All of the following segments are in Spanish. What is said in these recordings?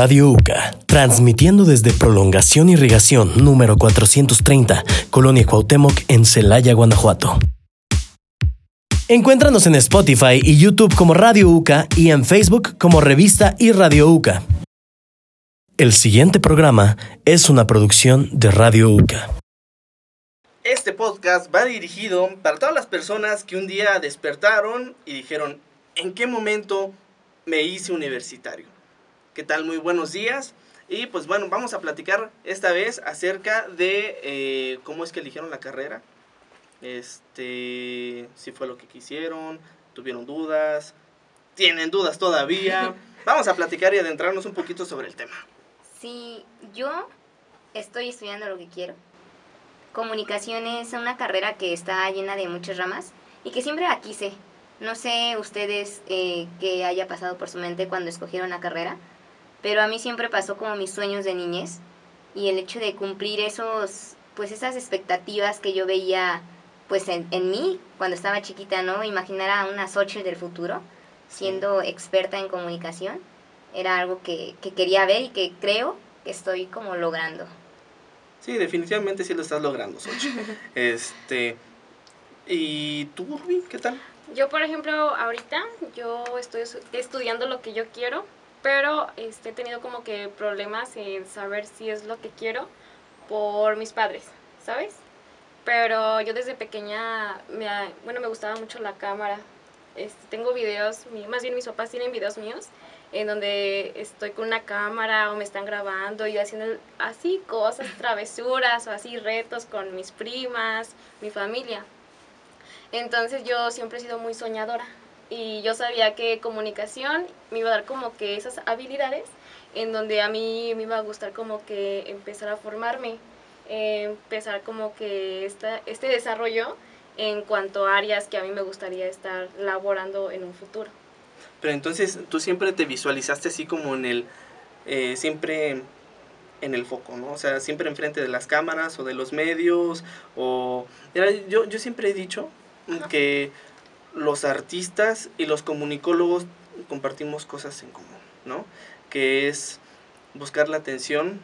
Radio UCA, transmitiendo desde Prolongación Irrigación número 430, Colonia Cuauhtémoc en Celaya, Guanajuato. Encuéntranos en Spotify y YouTube como Radio UCA y en Facebook como Revista y Radio UCA. El siguiente programa es una producción de Radio UCA. Este podcast va dirigido para todas las personas que un día despertaron y dijeron, ¿en qué momento me hice universitario? ¿Qué tal? Muy buenos días. Y pues bueno, vamos a platicar esta vez acerca de eh, cómo es que eligieron la carrera. Este, si fue lo que quisieron, tuvieron dudas, tienen dudas todavía. Vamos a platicar y adentrarnos un poquito sobre el tema. Sí, yo estoy estudiando lo que quiero. Comunicación es una carrera que está llena de muchas ramas y que siempre la quise. No sé ustedes eh, qué haya pasado por su mente cuando escogieron la carrera, pero a mí siempre pasó como mis sueños de niñez y el hecho de cumplir esos, pues esas expectativas que yo veía pues en, en mí cuando estaba chiquita, ¿no? Imaginar a una Xochitl del futuro siendo experta en comunicación era algo que, que quería ver y que creo que estoy como logrando. Sí, definitivamente sí lo estás logrando, Xochitl. este, ¿y tú, Rubí, qué tal? Yo, por ejemplo, ahorita yo estoy estudiando lo que yo quiero, pero este, he tenido como que problemas en saber si es lo que quiero por mis padres, ¿sabes? Pero yo desde pequeña, me, bueno, me gustaba mucho la cámara. Este, tengo videos, más bien mis papás tienen videos míos en donde estoy con una cámara o me están grabando y haciendo así cosas, travesuras o así retos con mis primas, mi familia. Entonces yo siempre he sido muy soñadora y yo sabía que comunicación me iba a dar como que esas habilidades en donde a mí me iba a gustar como que empezar a formarme, eh, empezar como que esta, este desarrollo en cuanto a áreas que a mí me gustaría estar laborando en un futuro. Pero entonces tú siempre te visualizaste así como en el, eh, siempre en el foco, ¿no? O sea, siempre enfrente de las cámaras o de los medios, o... yo, yo siempre he dicho que los artistas y los comunicólogos compartimos cosas en común, ¿no? Que es buscar la atención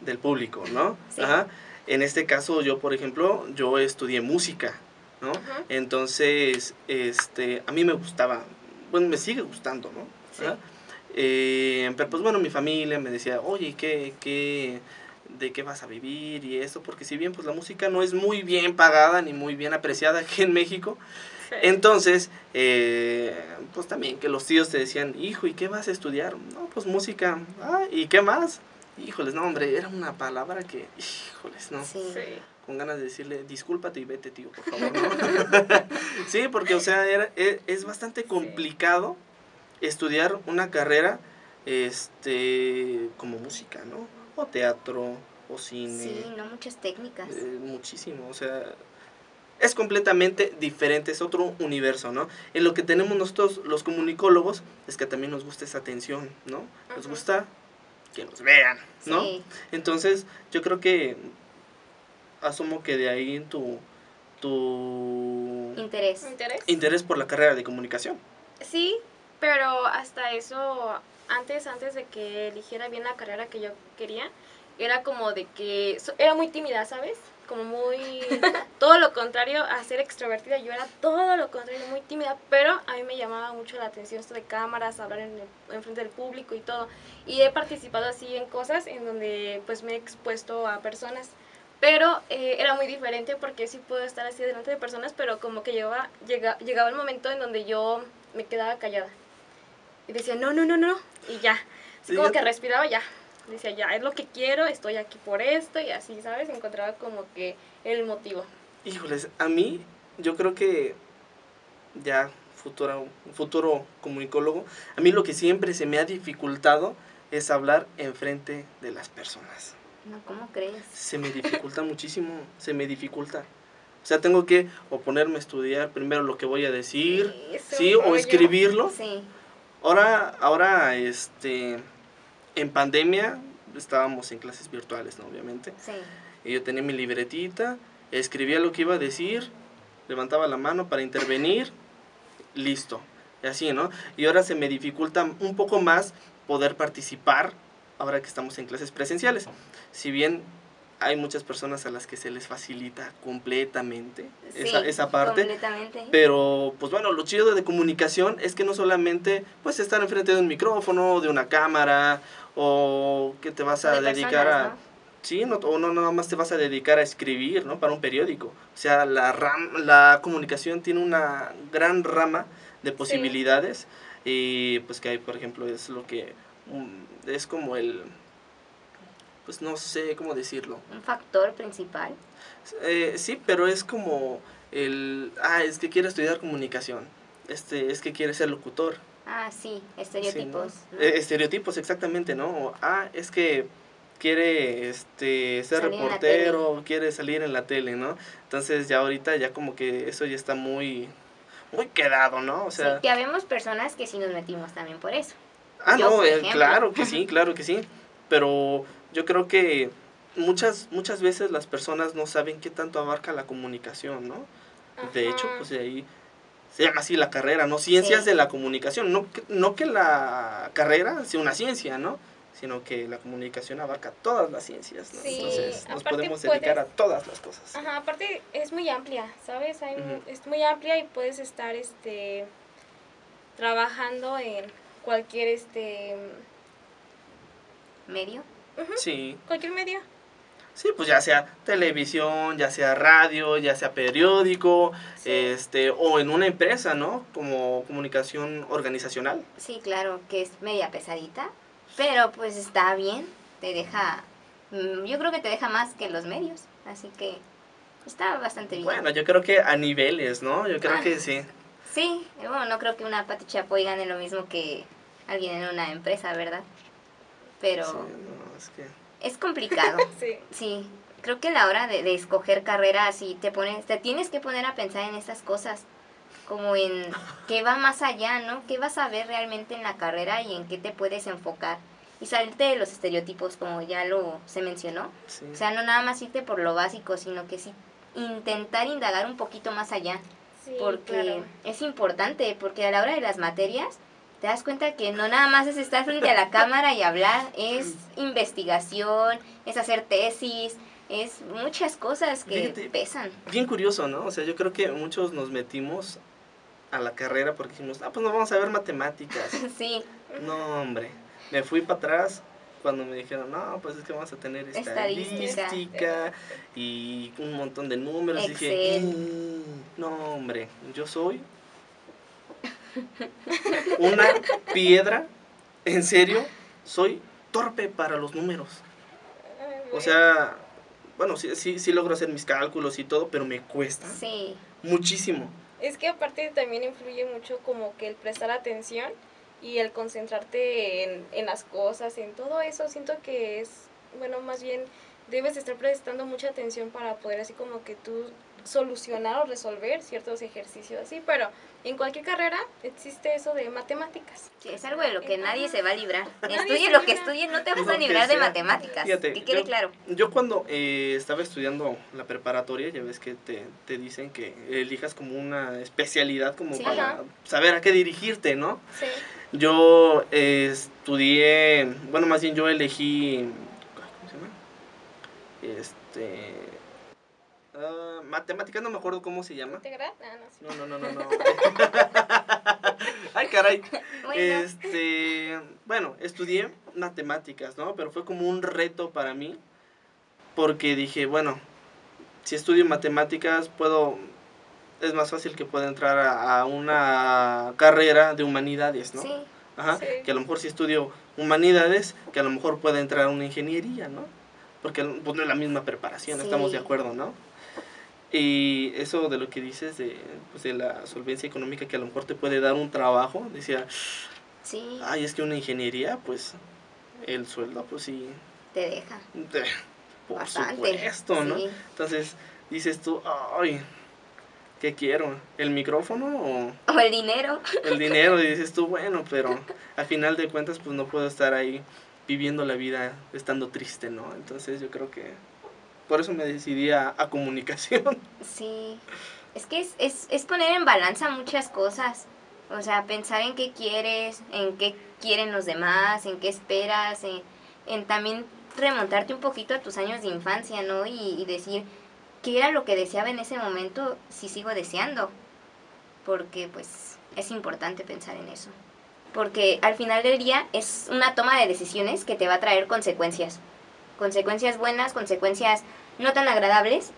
del público, ¿no? Ajá. En este caso, yo, por ejemplo, yo estudié música, ¿no? Entonces, este, a mí me gustaba, bueno, me sigue gustando, ¿no? Eh, pero pues bueno, mi familia me decía, oye, ¿qué, qué, de qué vas a vivir y eso? Porque si bien pues la música no es muy bien pagada ni muy bien apreciada aquí en México, entonces, eh, pues también que los tíos te decían, hijo, ¿y qué vas a estudiar? No, pues música. Ah, ¿y qué más? Híjoles, no, hombre, era una palabra que, híjoles, ¿no? Sí. Con ganas de decirle, discúlpate y vete, tío, por favor, ¿no? sí, porque, o sea, era, e, es, bastante complicado estudiar una carrera este como música, ¿no? O teatro, o cine. Sí, no muchas técnicas. Eh, muchísimo, o sea, es completamente diferente, es otro universo, ¿no? En lo que tenemos nosotros los comunicólogos es que también nos gusta esa atención, ¿no? Nos gusta que nos vean, ¿no? Entonces, yo creo que asumo que de ahí tu tu interés. interés interés por la carrera de comunicación. Sí, pero hasta eso antes antes de que eligiera bien la carrera que yo quería, era como de que era muy tímida, ¿sabes? Como muy, todo lo contrario a ser extrovertida, yo era todo lo contrario, muy tímida, pero a mí me llamaba mucho la atención esto de cámaras, hablar en, el, frente del público y todo. Y he participado así en cosas en donde pues me he expuesto a personas, pero eh, era muy diferente porque sí puedo estar así delante de personas, pero como que llegaba, llega, llegaba el momento en donde yo me quedaba callada. Y decía, no, no, no, no, y ya. Así como que respiraba ya, decía, ya es lo que quiero, estoy aquí por esto y así, ¿sabes? Encontraba como que el motivo. Híjoles, a mí yo creo que ya futuro, futuro comunicólogo, a mí lo que siempre se me ha dificultado es hablar enfrente de las personas. No, ¿cómo crees? Se me dificulta muchísimo, se me dificulta. O sea, tengo que o ponerme a estudiar primero lo que voy a decir, sí, o escribirlo. Sí. Ahora, ahora, este, en pandemia estábamos en clases virtuales, ¿no? Obviamente. Sí. Y yo tenía mi libretita, escribía lo que iba a decir, levantaba la mano para intervenir, listo. Y así, ¿no? Y ahora se me dificulta un poco más poder participar ahora que estamos en clases presenciales. Si bien hay muchas personas a las que se les facilita completamente esa, Sí, esa parte, Completamente. pero pues bueno, lo chido de comunicación es que no solamente pues estar enfrente de un micrófono, de una cámara o que te vas a de dedicar personas, a... ¿no? Sí, no, o no nada más te vas a dedicar a escribir, ¿no? Para un periódico. O sea, la, ram, la comunicación tiene una gran rama de posibilidades y pues que hay, por ejemplo, es lo que mm, es como el, pues no sé cómo decirlo. Un factor principal. Eh, sí, pero es como el, ah, es que quiere estudiar comunicación, este, es que quiere ser locutor. Ah, sí, Sí, estereotipos. ¿no? ¿no? Eh, estereotipos, exactamente, ¿no? O, ah, es que quiere este ser Salir reportero, quiere salir en la tele, ¿no? Entonces ya ahorita ya como que eso ya está muy muy quedado, ¿no? O sea, sí, que habemos personas que sí nos metimos también por eso. ah, yo, no, eh, claro que sí, claro que sí, pero yo creo que muchas muchas veces las personas no saben qué tanto abarca la comunicación, ¿no? De hecho, pues de ahí se llama así la carrera, ¿no? Ciencias Sí. de la comunicación. No que, no que la carrera sea una ciencia, ¿no? Sino que la comunicación abarca todas las ciencias, ¿no? Sí, Entonces nos podemos dedicar puedes- a todas las cosas. Ajá, aparte es muy amplia, ¿sabes? Hay Ujú. Es muy amplia y puedes estar este trabajando en cualquier este Medio. Sí, cualquier medio. sí, pues ya sea televisión, ya sea radio, ya sea periódico, Sí. este, o en una empresa, ¿no? Como comunicación organizacional. Sí, claro, que es media pesadita, pero pues está bien, te deja, mm, yo creo que te deja más que los medios, así que está bastante bien. Bueno, yo creo que a niveles, ¿no? Yo creo Ah. que sí. Sí, bueno, no creo que una Pati Chapoy gane lo mismo que alguien en una empresa, ¿verdad? Pero Sí, no, es que... es complicado. Sí. Sí, creo que a la hora de, de escoger carrera, sí te pones, te tienes que poner a pensar en estas cosas, como en qué va más allá, ¿no? ¿Qué vas a ver realmente en la carrera y en qué te puedes enfocar? Y salirte de los estereotipos, como ya lo se mencionó. sí. O sea, no nada más irte por lo básico, sino que sí intentar indagar un poquito más allá Sí, porque claro. es importante, porque a la hora de las materias te das cuenta que no nada más es estar frente a la cámara y hablar, es investigación, es hacer tesis, es muchas cosas que Fíjate. pesan. bien curioso, ¿no? O sea, yo creo que muchos nos metimos a la carrera porque dijimos, ah, pues nos vamos a ver matemáticas. Sí, no, hombre. Me fui para atrás cuando me dijeron, no, pues es que vamos a tener Estadística. estadística y un montón de números. Y dije, Excel. "Mm, no, hombre, yo soy una piedra, en serio, soy torpe para los números. O sea, bueno, sí, sí, sí logro hacer mis cálculos y todo, pero me cuesta sí, muchísimo. Es que aparte también influye mucho como que el prestar atención y el concentrarte en, en las cosas, en todo eso. Siento que es, bueno, más bien debes estar prestando mucha atención para poder así como que tú solucionar o resolver ciertos ejercicios así, pero en cualquier carrera existe eso de matemáticas. sí, es algo de lo que nadie se va a librar. Estudie lo que estudie, no te vas a librar de matemáticas, Fíjate, que quede yo- claro. Yo cuando eh, estaba estudiando la preparatoria, ya ves que te, te dicen que elijas como una especialidad como Sí. para Ajá. saber a qué dirigirte, ¿no? Sí. Yo eh, estudié, bueno, más bien yo elegí, ¿cómo se llama? Este, ah, matemáticas, no me acuerdo cómo se llama. ¿Integral? Ah, no, sí. No, no, no, no, no. Ay, caray. Bueno, Este, bueno, estudié matemáticas, ¿no? Pero fue como un reto para mí, porque dije, bueno, si estudio matemáticas puedo, es más fácil que pueda entrar a, a una carrera de humanidades, ¿no? sí, Ajá, Sí. que a lo mejor si estudio humanidades, que a lo mejor pueda entrar a una ingeniería, ¿no? Porque pues, no es la misma preparación, Sí. estamos de acuerdo, ¿no? Y eso de lo que dices de, pues, de la solvencia económica que a lo mejor te puede dar un trabajo, decía, sí, ay, es que una ingeniería, pues el sueldo, pues sí, te deja. de- por Bastante. supuesto, ¿no? sí. Entonces dices tú, ay, ¿qué quiero? ¿El micrófono o O el dinero. el dinero? Y dices tú, bueno, pero al final de cuentas, pues no puedo estar ahí viviendo la vida estando triste, ¿no? Entonces yo creo que por eso me decidí a, comunicación. Sí, es que es, es, es poner en balanza muchas cosas. O sea, pensar en qué quieres, en qué quieren los demás, en qué esperas, en, en también remontarte un poquito a tus años de infancia, ¿no? Y, y decir, ¿qué era lo que deseaba en ese momento si sigo deseando? Porque pues es importante pensar en eso. Porque al final del día es una toma de decisiones que te va a traer consecuencias. Consecuencias buenas, consecuencias no tan agradables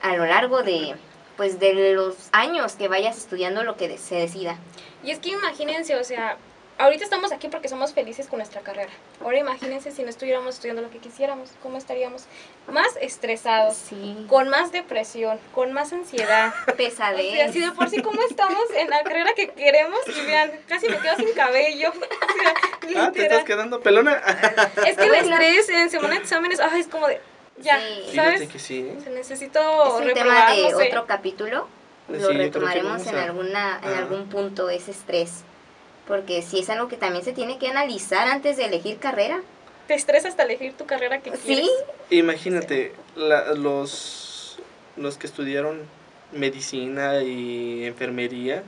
a lo largo de pues de los años que vayas estudiando lo que se decida. Y es que imagínense, o sea, ahorita estamos aquí porque somos felices con nuestra carrera. Ahora imagínense si no estuviéramos estudiando lo que quisiéramos, ¿cómo estaríamos? Más estresados, Sí. con más depresión, con más ansiedad. O Pesadez. sea, si de por sí cómo estamos en la carrera que queremos y vean, casi me quedo sin cabello. O sea, Ah, ¿te estás quedando pelona? Es que el estrés en semana de exámenes, ay, es como de, ya, Sí. Fíjate ¿sabes? que sí. ¿eh? Se necesito es un tema reprobar, de no sé. otro capítulo. Lo retomaremos en alguna en a- algún punto ese estrés. Porque sí es algo que también se tiene que analizar antes de elegir carrera. Te estresa hasta elegir tu carrera que quieres. Sí, Imagínate, la- los, los que estudiaron medicina y enfermería,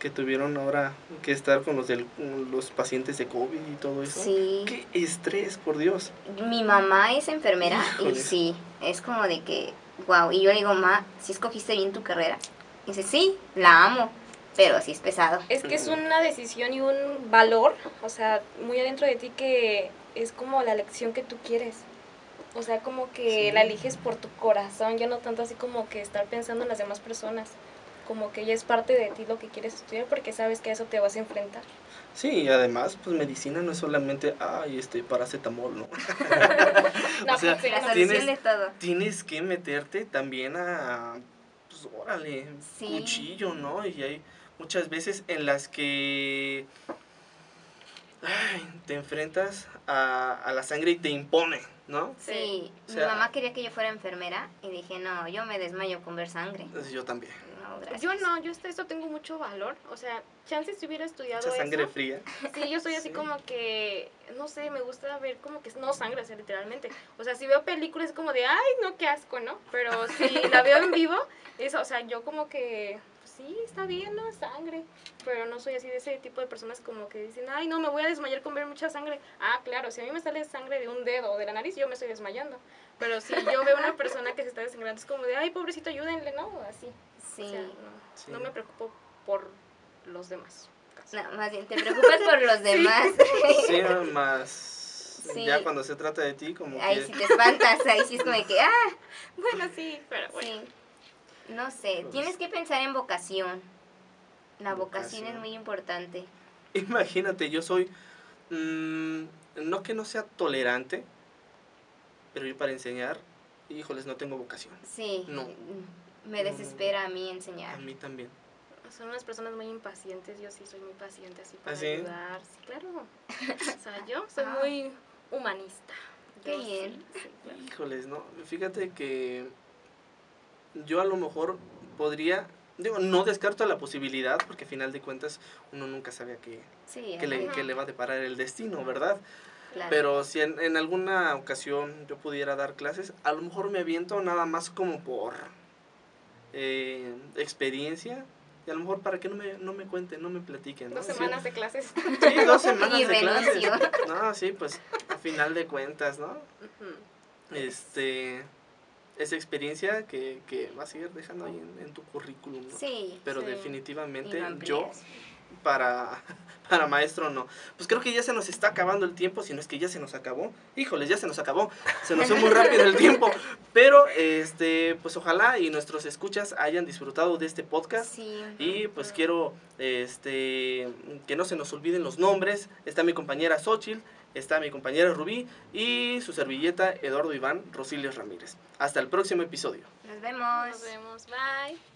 que tuvieron ahora que estar con los, del, los pacientes de COVID y todo eso. sí. Qué estrés, por Dios. Mi mamá es enfermera y sí, es como de que, wow. Y yo le digo, ma, si escogiste bien tu carrera. Y dice, sí, la amo, pero sí es pesado. Es que es una decisión y un valor, o sea, muy adentro de ti que es como la lección que tú quieres. O sea, como que Sí. la eliges por tu corazón, ya no tanto así como que estar pensando en las demás personas. Como que ya es parte de ti lo que quieres estudiar porque sabes que a eso te vas a enfrentar. Sí, y además, pues medicina no es solamente, ay, este, paracetamol, ¿no? No, O sea, sí, La tienes- de todo. Tienes que meterte también a, pues, órale, Sí. cuchillo, ¿no? Y hay muchas veces en las que ay, te enfrentas a, a la sangre y te impone, ¿no? Sí, O mi mamá quería que yo fuera enfermera y dije, no, yo me desmayo con ver sangre. Entonces, yo también. No. Yo no, yo hasta eso tengo mucho valor. O sea, chances si hubiera estudiado Mucha sangre eso. fría. Sí, yo soy así Sí. como que, no sé, me gusta ver como que no sangre, o sea, literalmente. O sea, si veo películas es como de, ay, no, qué asco, ¿no? Pero si la veo en vivo, eso, o sea, yo como que, pues, sí, está bien, ¿no? Sangre. Pero no soy así de ese tipo de personas como que dicen, ay, no, me voy a desmayar con ver mucha sangre. Ah, claro, si a mí me sale sangre de un dedo o de la nariz, yo me estoy desmayando. Pero si yo veo una persona que se está desangrando, es como de, ay, pobrecito, ayúdenle, ¿no? Así. Sí. O sea, no, Sí. no me preocupo por los demás. No, más bien, te preocupas por los demás. Sí, más. Sí. Ya cuando se trata de ti, como Ahí que. sí te espantas, ahí sí es como de que, ah, Bueno, sí, pero bueno. sí. No sé, Pues- tienes que pensar en vocación. La vocación, Vocación. es muy importante. Imagínate, yo soy. mm, no que no sea tolerante, pero yo para enseñar, híjoles, no tengo vocación. Sí. No. Me No. desespera a mí enseñar. A mí también. Son unas personas muy impacientes, yo sí soy muy paciente así para ¿Ah, sí? ayudar, sí, claro. O sea, yo soy Ah. muy humanista. Qué Yo sí, bien. sí, claro. Híjoles, no. Fíjate que yo a lo mejor podría, digo, no descarto la posibilidad, porque a final de cuentas uno nunca sabe a qué, Sí, qué le, le va a deparar el destino, ¿verdad? claro. Pero si en, en alguna ocasión yo pudiera dar clases, a lo mejor me aviento nada más como por eh, experiencia. Y a lo mejor para que no me, no me cuenten, no me platiquen. ¿no? Dos Sí. semanas de clases. Sí, dos semanas Y de clases. No, sí, pues a final de cuentas, ¿no? Este, esa experiencia que, que vas a ir dejando ahí en, en tu currículum, ¿no? Sí. Pero sí. definitivamente yo para, para maestro no. Pues creo que ya se nos está acabando el tiempo, si no es que ya se nos acabó. Híjoles, ya se nos acabó. Se nos fue muy rápido el tiempo. Pero este, pues ojalá y nuestros escuchas hayan disfrutado de este podcast. Sí. Y pues quiero este que no se nos olviden los nombres. Está mi compañera Xochitl, está mi compañera Rubí y su servilleta Eduardo Iván Rosilios Ramírez. Hasta el próximo episodio. Nos vemos. Nos vemos, bye.